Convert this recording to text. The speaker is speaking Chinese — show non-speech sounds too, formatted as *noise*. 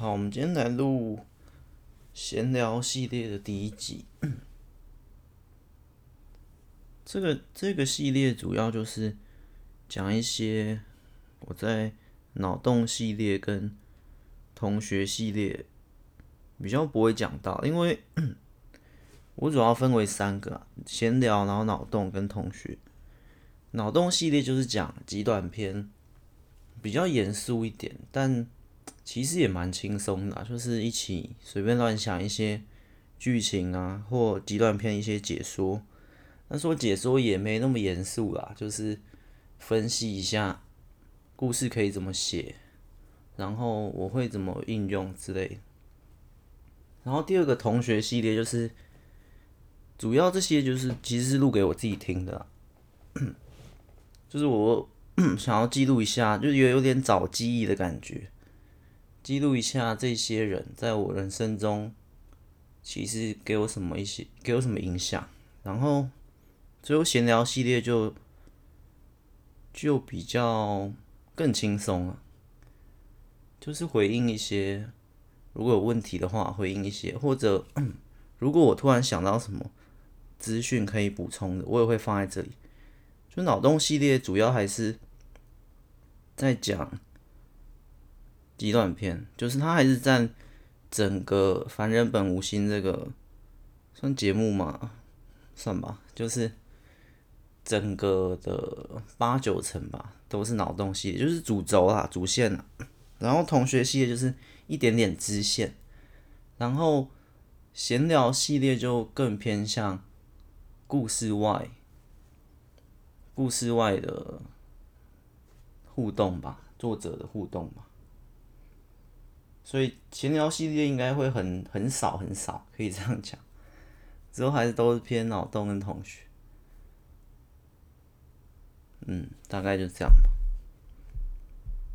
好，我们今天来录闲聊系列的第一集。*clears throat* 这个这个系列主要就是讲一些我在脑洞系列跟同学系列比较不会讲到，因为 *clears throat* 我主要分为三个：闲聊，然后脑洞跟同学。脑洞系列就是讲极短篇，比较严肃一点，但其实也蛮轻松的，就是一起随便乱想一些剧情啊，或极短篇一些解说。那说解说也没那么严肃啦，就是分析一下故事可以怎么写，然后我会怎么应用之类。然后第二个同学系列就是，主要这些就是其实是录给我自己听的，就是我 *coughs* 想要记录一下，就有有点找记忆的感觉，记录一下这些人在我人生中其实给我什么一些，给我什么影响，然后。最后闲聊系列就就比较更轻松了，就是回应一些如果有问题的话，回应一些，或者 *clears throat* 如果我突然想到什么资讯可以补充的，我也会放在这里。就脑洞系列主要还是在讲极短篇，就是它还是占整个凡人本无心这个算节目嘛，算吧，就是。整个的八九成吧，都是脑洞系列，就是主轴啦、主线啦。然后同学系列就是一点点支线，然后闲聊系列就更偏向故事外、故事外的互动吧，作者的互动吧。所以闲聊系列应该会很很少很少，可以这样讲。之后还是都是偏脑洞跟同学。嗯，大概就这样吧。